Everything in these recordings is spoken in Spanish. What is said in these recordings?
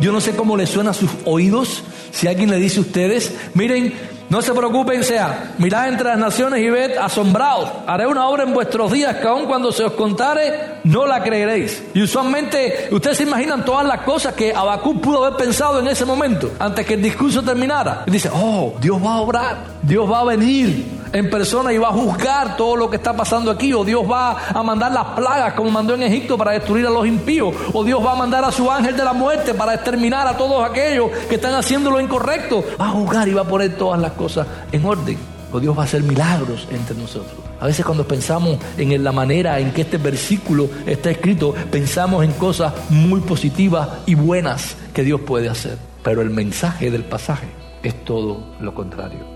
Yo no sé cómo le suena a sus oídos si alguien le dice a ustedes, miren, no se preocupen, sea, mirad entre las naciones y ved asombrados. Haré una obra en vuestros días que aun cuando se os contare, no la creeréis. Y usualmente, ustedes se imaginan todas las cosas que Abacú pudo haber pensado en ese momento, antes que el discurso terminara. Y dice, oh, Dios va a obrar, Dios va a venir en persona y va a juzgar todo lo que está pasando aquí, o Dios va a mandar las plagas como mandó en Egipto para destruir a los impíos, o Dios va a mandar a su ángel de la muerte para exterminar a todos aquellos que están haciendo lo incorrecto, va a juzgar y va a poner todas las cosas en orden, o Dios va a hacer milagros entre nosotros. A veces cuando pensamos en la manera en que este versículo está escrito, pensamos en cosas muy positivas y buenas que Dios puede hacer, pero el mensaje del pasaje es todo lo contrario.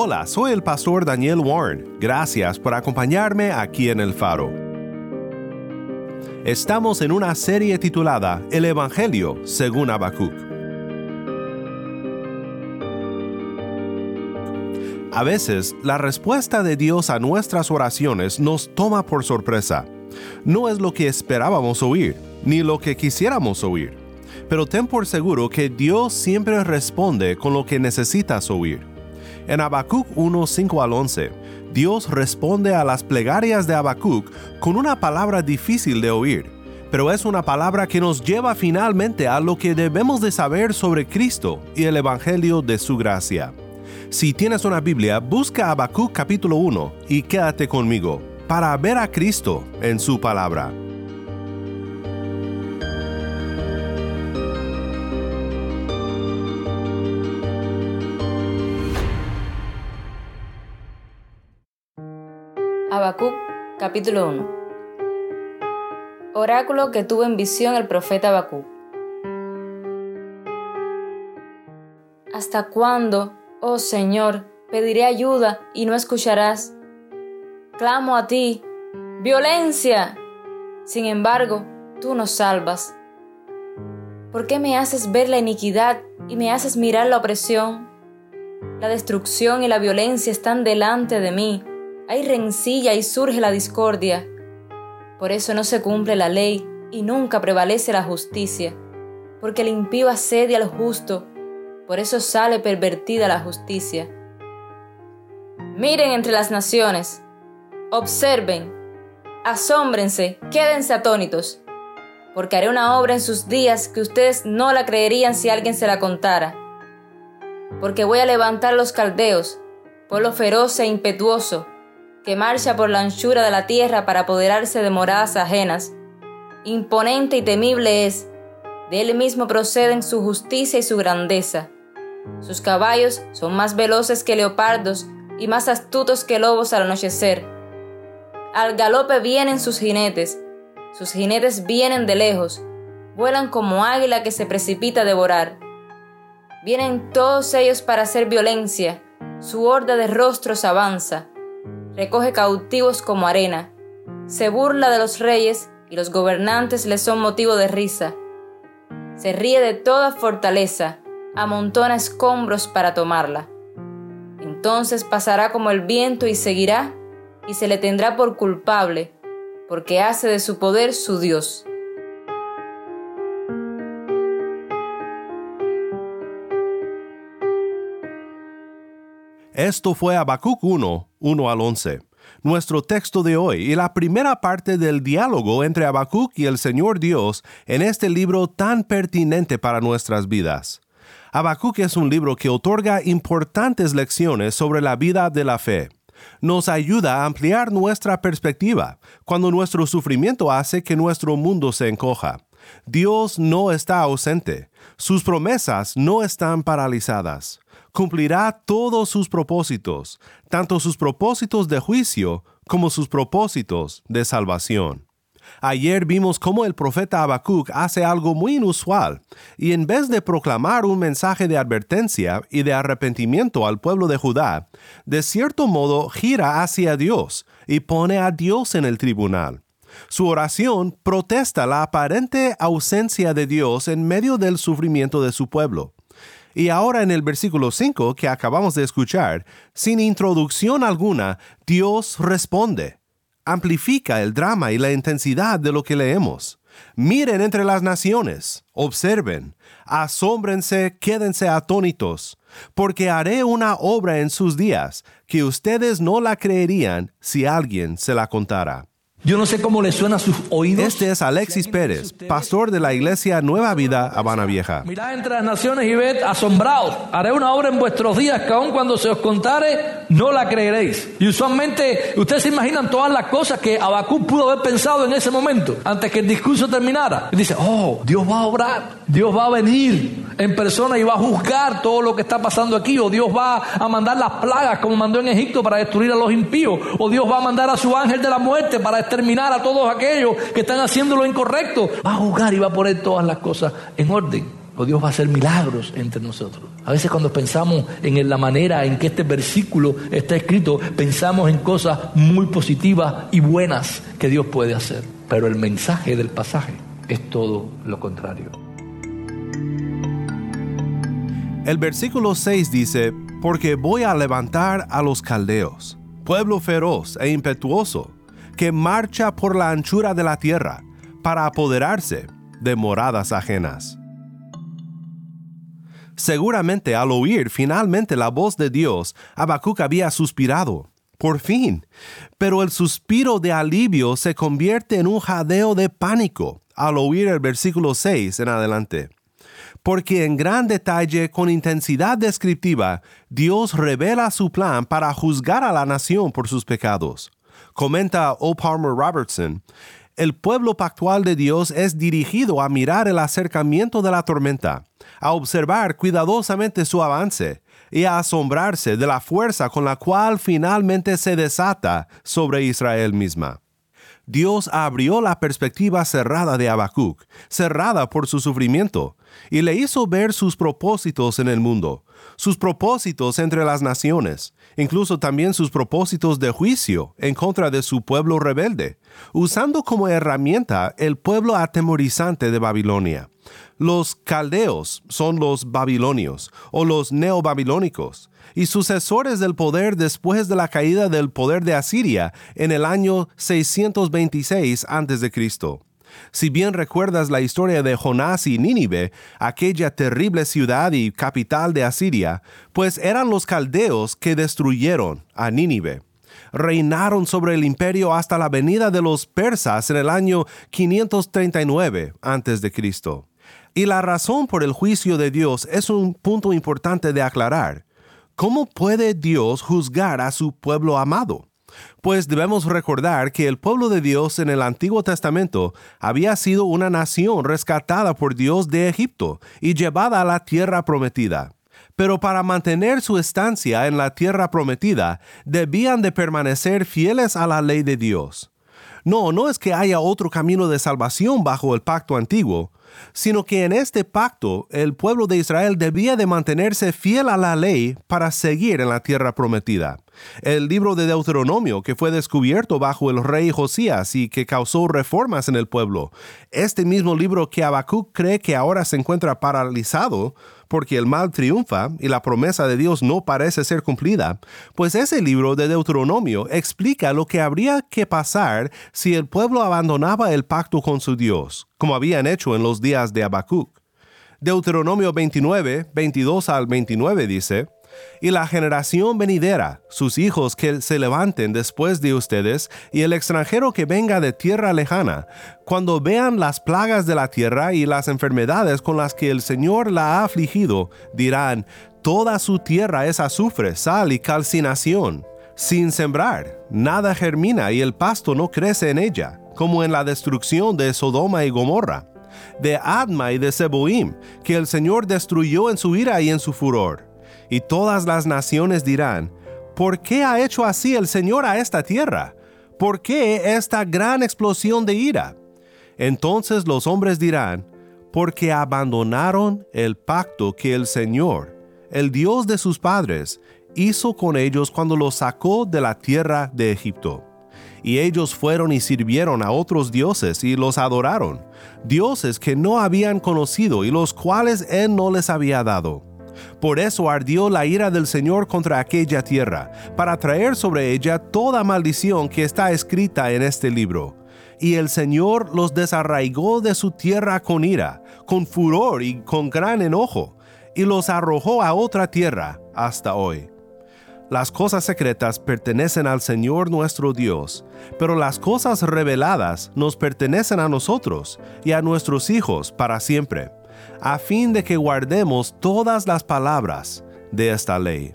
Hola, soy el pastor Daniel Warren. Gracias por acompañarme aquí en El Faro. Estamos en una serie titulada El Evangelio según Habacuc. A veces, la respuesta de Dios a nuestras oraciones nos toma por sorpresa. No es lo que esperábamos oír, ni lo que quisiéramos oír. Pero ten por seguro que Dios siempre responde con lo que necesitas oír. En Habacuc 1, 5 al 11, Dios responde a las plegarias de Habacuc con una palabra difícil de oír, pero es una palabra que nos lleva finalmente a lo que debemos de saber sobre Cristo y el Evangelio de su gracia. Si tienes una Biblia, busca Habacuc capítulo 1 y quédate conmigo para ver a Cristo en su palabra. Habacuc capítulo 1 Oráculo que tuvo en visión el profeta Habacuc. ¿Hasta cuándo, oh Señor, pediré ayuda y no escucharás? Clamo a ti, violencia. Sin embargo, tú nos salvas. ¿Por qué me haces ver la iniquidad y me haces mirar la opresión? La destrucción y la violencia están delante de mí hay rencilla y surge la discordia. Por eso no se cumple la ley y nunca prevalece la justicia, porque el impío asedia al justo, por eso sale pervertida la justicia. Miren entre las naciones, observen, asómbrense, quédense atónitos, porque haré una obra en sus días que ustedes no la creerían si alguien se la contara. Porque voy a levantar los caldeos, pueblo feroz e impetuoso, que marcha por la anchura de la tierra para apoderarse de moradas ajenas. Imponente y temible es, de él mismo proceden su justicia y su grandeza. Sus caballos son más veloces que leopardos y más astutos que lobos al anochecer. Al galope vienen sus jinetes, sus jinetes vienen de lejos, vuelan como águila que se precipita a devorar. Vienen todos ellos para hacer violencia, su horda de rostros avanza recoge cautivos como arena, se burla de los reyes y los gobernantes le son motivo de risa. Se ríe de toda fortaleza, amontona escombros para tomarla. Entonces pasará como el viento y seguirá, y se le tendrá por culpable, porque hace de su poder su Dios. Esto fue Habacuc 1, 1 al 11, nuestro texto de hoy y la primera parte del diálogo entre Habacuc y el Señor Dios en este libro tan pertinente para nuestras vidas. Habacuc es un libro que otorga importantes lecciones sobre la vida de la fe. Nos ayuda a ampliar nuestra perspectiva cuando nuestro sufrimiento hace que nuestro mundo se encoja. Dios no está ausente. Sus promesas no están paralizadas. Cumplirá todos sus propósitos, tanto sus propósitos de juicio como sus propósitos de salvación. Ayer vimos cómo el profeta Habacuc hace algo muy inusual, y en vez de proclamar un mensaje de advertencia y de arrepentimiento al pueblo de Judá, de cierto modo gira hacia Dios y pone a Dios en el tribunal. Su oración protesta la aparente ausencia de Dios en medio del sufrimiento de su pueblo. Y ahora en el versículo 5 que acabamos de escuchar, sin introducción alguna, Dios responde. Amplifica el drama y la intensidad de lo que leemos. Miren entre las naciones, observen, asómbrense, quédense atónitos, porque haré una obra en sus días que ustedes no la creerían si alguien se la contara. Yo no sé cómo le suena a sus oídos. Este es Alexis Pérez, pastor de la iglesia Nueva Vida Habana Vieja. Mirad entre las naciones y ved asombrados. Haré una obra en vuestros días que aun cuando se os contare, no la creeréis. Y usualmente, ustedes se imaginan todas las cosas que Abacú pudo haber pensado en ese momento, antes que el discurso terminara. Y dice, oh, Dios va a obrar, Dios va a venir en persona y va a juzgar todo lo que está pasando aquí. O Dios va a mandar las plagas como mandó en Egipto para destruir a los impíos. O Dios va a mandar a su ángel de la muerte para exterminar a todos aquellos que están haciendo lo incorrecto. Va a juzgar y va a poner todas las cosas en orden. O Dios va a hacer milagros entre nosotros. A veces cuando pensamos en la manera en que este versículo está escrito, pensamos en cosas muy positivas y buenas que Dios puede hacer. Pero el mensaje del pasaje es todo lo contrario. El versículo 6 dice, porque voy a levantar a los caldeos, pueblo feroz e impetuoso, que marcha por la anchura de la tierra, para apoderarse de moradas ajenas. Seguramente al oír finalmente la voz de Dios, Habacuc había suspirado, por fin, pero el suspiro de alivio se convierte en un jadeo de pánico al oír el versículo 6 en adelante porque en gran detalle, con intensidad descriptiva, Dios revela su plan para juzgar a la nación por sus pecados. Comenta O. Palmer Robertson, el pueblo pactual de Dios es dirigido a mirar el acercamiento de la tormenta, a observar cuidadosamente su avance y a asombrarse de la fuerza con la cual finalmente se desata sobre Israel misma. Dios abrió la perspectiva cerrada de Habacuc, cerrada por su sufrimiento, y le hizo ver sus propósitos en el mundo, sus propósitos entre las naciones, incluso también sus propósitos de juicio en contra de su pueblo rebelde, usando como herramienta el pueblo atemorizante de Babilonia. Los caldeos son los babilonios o los neobabilónicos y sucesores del poder después de la caída del poder de Asiria en el año 626 a.C. Si bien recuerdas la historia de Jonás y Nínive, aquella terrible ciudad y capital de Asiria, pues eran los caldeos que destruyeron a Nínive. Reinaron sobre el imperio hasta la venida de los persas en el año 539 a.C. Y la razón por el juicio de Dios es un punto importante de aclarar. ¿Cómo puede Dios juzgar a su pueblo amado? Pues debemos recordar que el pueblo de Dios en el Antiguo Testamento había sido una nación rescatada por Dios de Egipto y llevada a la tierra prometida. Pero para mantener su estancia en la tierra prometida, debían de permanecer fieles a la ley de Dios. No, no es que haya otro camino de salvación bajo el pacto antiguo, sino que en este pacto el pueblo de Israel debía de mantenerse fiel a la ley para seguir en la tierra prometida. El libro de Deuteronomio, que fue descubierto bajo el rey Josías y que causó reformas en el pueblo. Este mismo libro que Habacuc cree que ahora se encuentra paralizado, porque el mal triunfa y la promesa de Dios no parece ser cumplida, pues ese libro de Deuteronomio explica lo que habría que pasar si el pueblo abandonaba el pacto con su Dios, como habían hecho en los días de Habacuc. Deuteronomio 29, 22 al 29 dice, y la generación venidera, sus hijos que se levanten después de ustedes, y el extranjero que venga de tierra lejana, cuando vean las plagas de la tierra y las enfermedades con las que el Señor la ha afligido, dirán, toda su tierra es azufre, sal y calcinación. Sin sembrar, nada germina y el pasto no crece en ella, como en la destrucción de Sodoma y Gomorra, de Adma y de Seboim, que el Señor destruyó en su ira y en su furor. Y todas las naciones dirán, ¿por qué ha hecho así el Señor a esta tierra? ¿Por qué esta gran explosión de ira? Entonces los hombres dirán, porque abandonaron el pacto que el Señor, el Dios de sus padres, hizo con ellos cuando los sacó de la tierra de Egipto. Y ellos fueron y sirvieron a otros dioses y los adoraron, dioses que no habían conocido y los cuales él no les había dado. Por eso ardió la ira del Señor contra aquella tierra, para traer sobre ella toda maldición que está escrita en este libro y el Señor los desarraigó de su tierra con ira, con furor y con gran enojo, y los arrojó a otra tierra hasta hoy. Las cosas secretas pertenecen al Señor nuestro Dios, pero las cosas reveladas nos pertenecen a nosotros y a nuestros hijos para siempre, a fin de que guardemos todas las palabras de esta ley.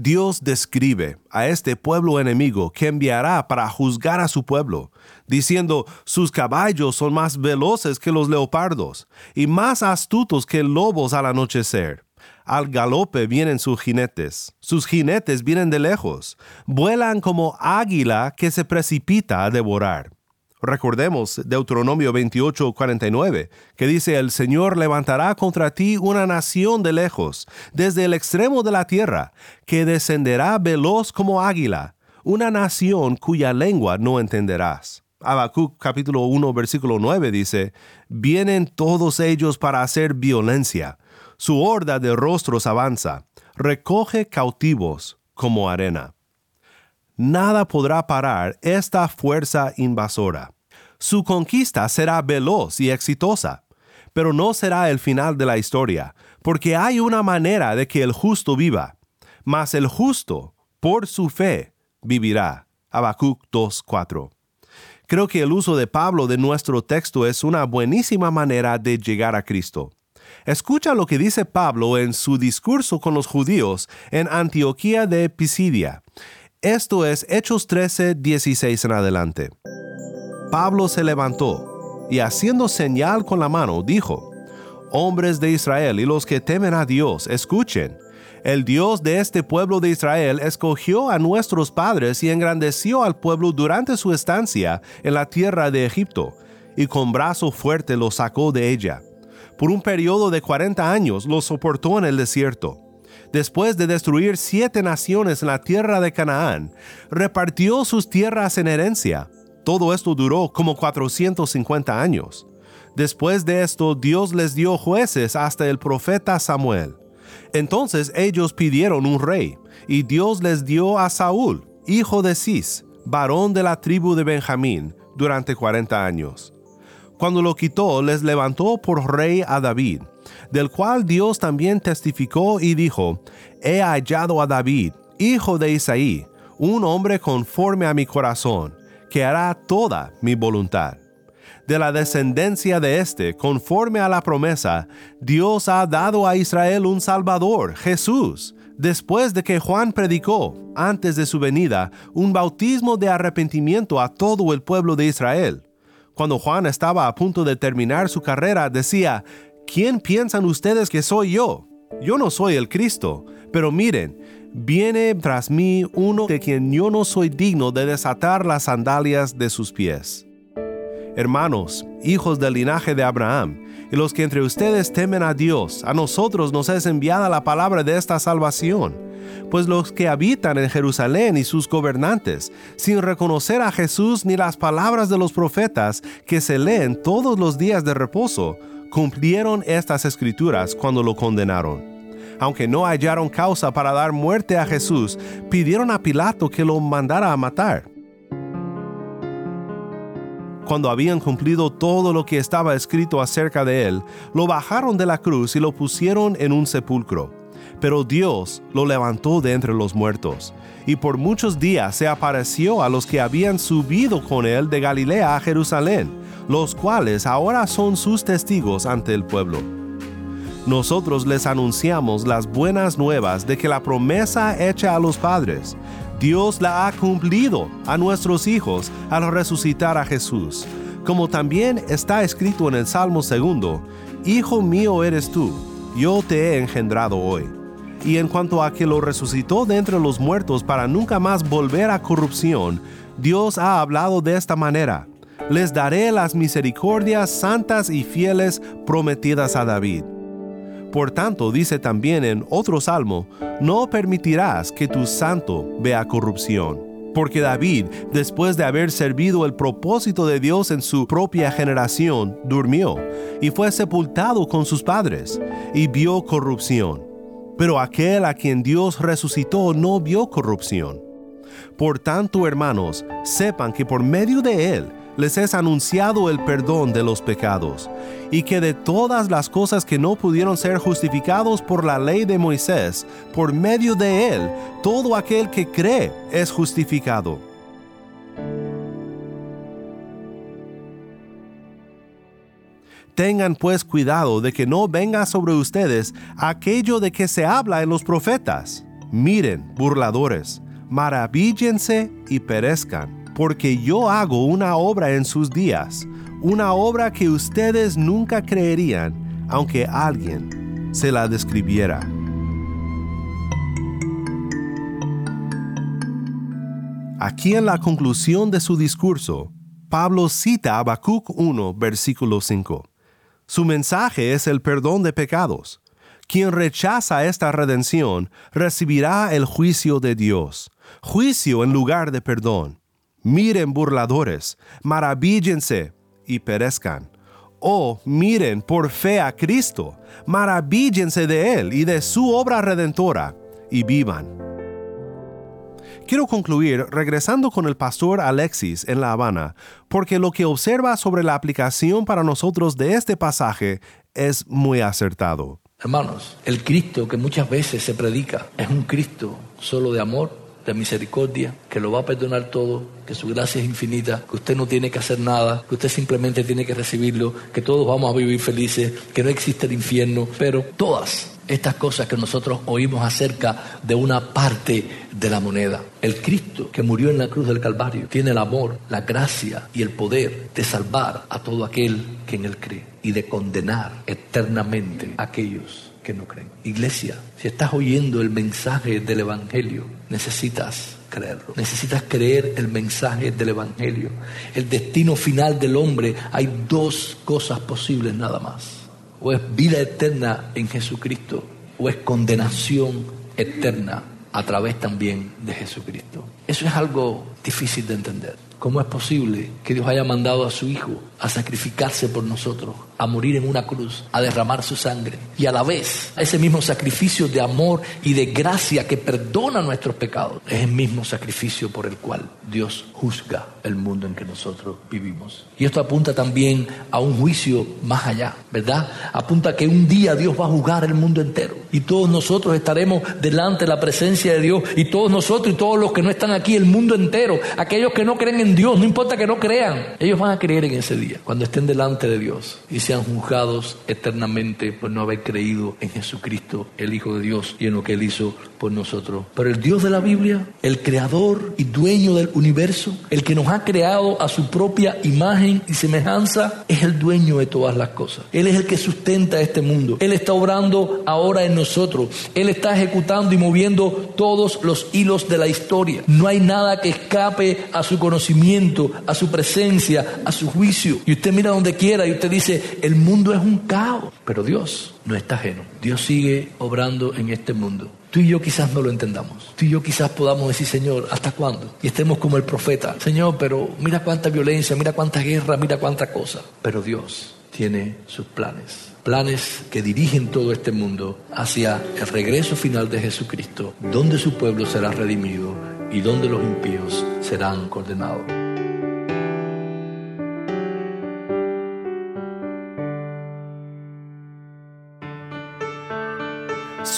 Dios describe a este pueblo enemigo que enviará para juzgar a su pueblo, diciendo, sus caballos son más veloces que los leopardos y más astutos que lobos al anochecer. Al galope vienen sus jinetes, sus jinetes vienen de lejos, vuelan como águila que se precipita a devorar. Recordemos Deuteronomio 28, 49, que dice, el Señor levantará contra ti una nación de lejos, desde el extremo de la tierra, que descenderá veloz como águila, una nación cuya lengua no entenderás. Habacuc capítulo 1 versículo 9 dice, Vienen todos ellos para hacer violencia, su horda de rostros avanza, recoge cautivos como arena nada podrá parar esta fuerza invasora. Su conquista será veloz y exitosa, pero no será el final de la historia, porque hay una manera de que el justo viva, mas el justo, por su fe, vivirá. Habacuc 2.4. Creo que el uso de Pablo de nuestro texto es una buenísima manera de llegar a Cristo. Escucha lo que dice Pablo en su discurso con los judíos en Antioquía de Pisidia. Esto es Hechos 13, 16 en adelante. Pablo se levantó y haciendo señal con la mano dijo, Hombres de Israel y los que temen a Dios, escuchen. El Dios de este pueblo de Israel escogió a nuestros padres y engrandeció al pueblo durante su estancia en la tierra de Egipto, y con brazo fuerte los sacó de ella. Por un periodo de 40 años los soportó en el desierto después de destruir siete naciones en la tierra de Canaán, repartió sus tierras en herencia. Todo esto duró como 450 años. Después de esto, Dios les dio jueces hasta el profeta Samuel. Entonces ellos pidieron un rey, y Dios les dio a Saúl, hijo de Cis, varón de la tribu de Benjamín, durante 40 años. Cuando lo quitó, les levantó por rey a David, del cual Dios también testificó y dijo, He hallado a David, hijo de Isaí, un hombre conforme a mi corazón, que hará toda mi voluntad. De la descendencia de éste, conforme a la promesa, Dios ha dado a Israel un Salvador, Jesús, después de que Juan predicó, antes de su venida, un bautismo de arrepentimiento a todo el pueblo de Israel. Cuando Juan estaba a punto de terminar su carrera, decía, ¿quién piensan ustedes que soy yo? Yo no soy el Cristo, pero miren, viene tras mí uno de quien yo no soy digno de desatar las sandalias de sus pies. Hermanos, hijos del linaje de Abraham, y los que entre ustedes temen a Dios, a nosotros nos es enviada la palabra de esta salvación. Pues los que habitan en Jerusalén y sus gobernantes, sin reconocer a Jesús ni las palabras de los profetas que se leen todos los días de reposo, cumplieron estas escrituras cuando lo condenaron. Aunque no hallaron causa para dar muerte a Jesús, pidieron a Pilato que lo mandara a matar. Cuando habían cumplido todo lo que estaba escrito acerca de él, lo bajaron de la cruz y lo pusieron en un sepulcro. Pero Dios lo levantó de entre los muertos, y por muchos días se apareció a los que habían subido con él de Galilea a Jerusalén los cuales ahora son sus testigos ante el pueblo. Nosotros les anunciamos las buenas nuevas de que la promesa hecha a los padres, Dios la ha cumplido a nuestros hijos al resucitar a Jesús, como también está escrito en el Salmo segundo, Hijo mío eres tú, yo te he engendrado hoy. Y en cuanto a que lo resucitó de entre los muertos para nunca más volver a corrupción, Dios ha hablado de esta manera. Les daré las misericordias santas y fieles prometidas a David. Por tanto, dice también en otro salmo, no permitirás que tu santo vea corrupción. Porque David, después de haber servido el propósito de Dios en su propia generación, durmió y fue sepultado con sus padres y vio corrupción. Pero aquel a quien Dios resucitó no vio corrupción. Por tanto, hermanos, sepan que por medio de él les es anunciado el perdón de los pecados, y que de todas las cosas que no pudieron ser justificados por la ley de Moisés, por medio de él, todo aquel que cree es justificado. Tengan pues cuidado de que no venga sobre ustedes aquello de que se habla en los profetas. Miren, burladores, maravíllense y perezcan, porque yo hago una obra en sus días, una obra que ustedes nunca creerían, aunque alguien se la describiera. Aquí en la conclusión de su discurso, Pablo cita a Habacuc 1, versículo 5. Su mensaje es el perdón de pecados. Quien rechaza esta redención recibirá el juicio de Dios, juicio en lugar de perdón. Miren burladores, maravíllense y perezcan. Oh, miren por fe a Cristo, maravíllense de Él y de su obra redentora, y vivan. Quiero concluir regresando con el pastor Alexis en La Habana, porque lo que observa sobre la aplicación para nosotros de este pasaje es muy acertado. Hermanos, el Cristo que muchas veces se predica es un Cristo solo de amor, de misericordia, que lo va a perdonar todo, que su gracia es infinita, que usted no tiene que hacer nada, que usted simplemente tiene que recibirlo, que todos vamos a vivir felices, que no existe el infierno, pero todas estas cosas que nosotros oímos acerca de una parte de la moneda. El Cristo que murió en la cruz del Calvario tiene el amor, la gracia y el poder de salvar a todo aquel que en él cree y de condenar eternamente a aquellos que no creen. Iglesia, si estás oyendo el mensaje del Evangelio, necesitas creerlo. Necesitas creer el mensaje del Evangelio. El destino final del hombre, hay dos cosas posibles nada más o es vida eterna en Jesucristo, o es condenación eterna a través también de Jesucristo. Eso es algo difícil de entender. ¿Cómo es posible que Dios haya mandado a su Hijo a sacrificarse por nosotros, a morir en una cruz, a derramar su sangre. Y a la vez, ese mismo sacrificio de amor y de gracia que perdona nuestros pecados, es el mismo sacrificio por el cual Dios juzga el mundo en que nosotros vivimos. Y esto apunta también a un juicio más allá, ¿verdad? Apunta que un día Dios va a juzgar el mundo entero. Y todos nosotros estaremos delante de la presencia de Dios. Y todos nosotros y todos los que no están aquí, el mundo entero, aquellos que no creen en Dios, no importa que no crean, ellos van a creer en ese día cuando estén delante de Dios y sean juzgados eternamente por no haber creído en Jesucristo, el Hijo de Dios, y en lo que Él hizo por nosotros. Pero el Dios de la Biblia, el creador y dueño del universo, el que nos ha creado a su propia imagen y semejanza, es el dueño de todas las cosas. Él es el que sustenta este mundo. Él está obrando ahora en nosotros. Él está ejecutando y moviendo todos los hilos de la historia. No hay nada que escape a su conocimiento, a su presencia, a su juicio. Y usted mira donde quiera y usted dice, el mundo es un caos. Pero Dios no está ajeno. Dios sigue obrando en este mundo. Tú y yo quizás no lo entendamos. Tú y yo quizás podamos decir, Señor, ¿hasta cuándo? Y estemos como el profeta. Señor, pero mira cuánta violencia, mira cuánta guerra, mira cuánta cosa. Pero Dios tiene sus planes. Planes que dirigen todo este mundo hacia el regreso final de Jesucristo, donde su pueblo será redimido y donde los impíos serán condenados.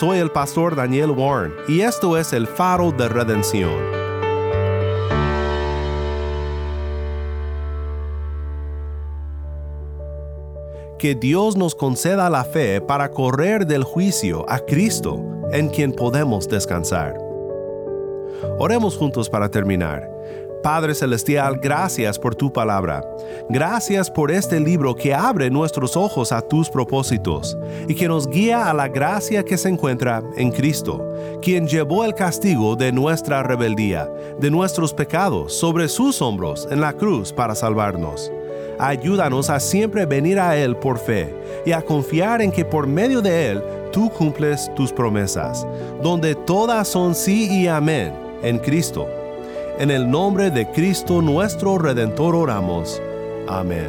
Soy el pastor Daniel Warren y esto es el faro de redención. Que Dios nos conceda la fe para correr del juicio a Cristo, en quien podemos descansar. Oremos juntos para terminar. Padre Celestial, gracias por tu palabra. Gracias por este libro que abre nuestros ojos a tus propósitos y que nos guía a la gracia que se encuentra en Cristo, quien llevó el castigo de nuestra rebeldía, de nuestros pecados, sobre sus hombros en la cruz para salvarnos. Ayúdanos a siempre venir a Él por fe y a confiar en que por medio de Él tú cumples tus promesas, donde todas son sí y amén en Cristo en el nombre de Cristo nuestro Redentor oramos. Amén.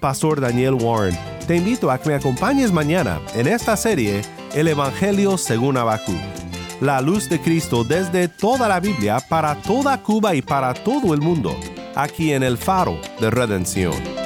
pastor Daniel Warren. Te invito a que me acompañes mañana en esta serie El Evangelio según Abacú. La luz de Cristo desde toda la Biblia para toda Cuba y para todo el mundo, aquí en el faro de redención.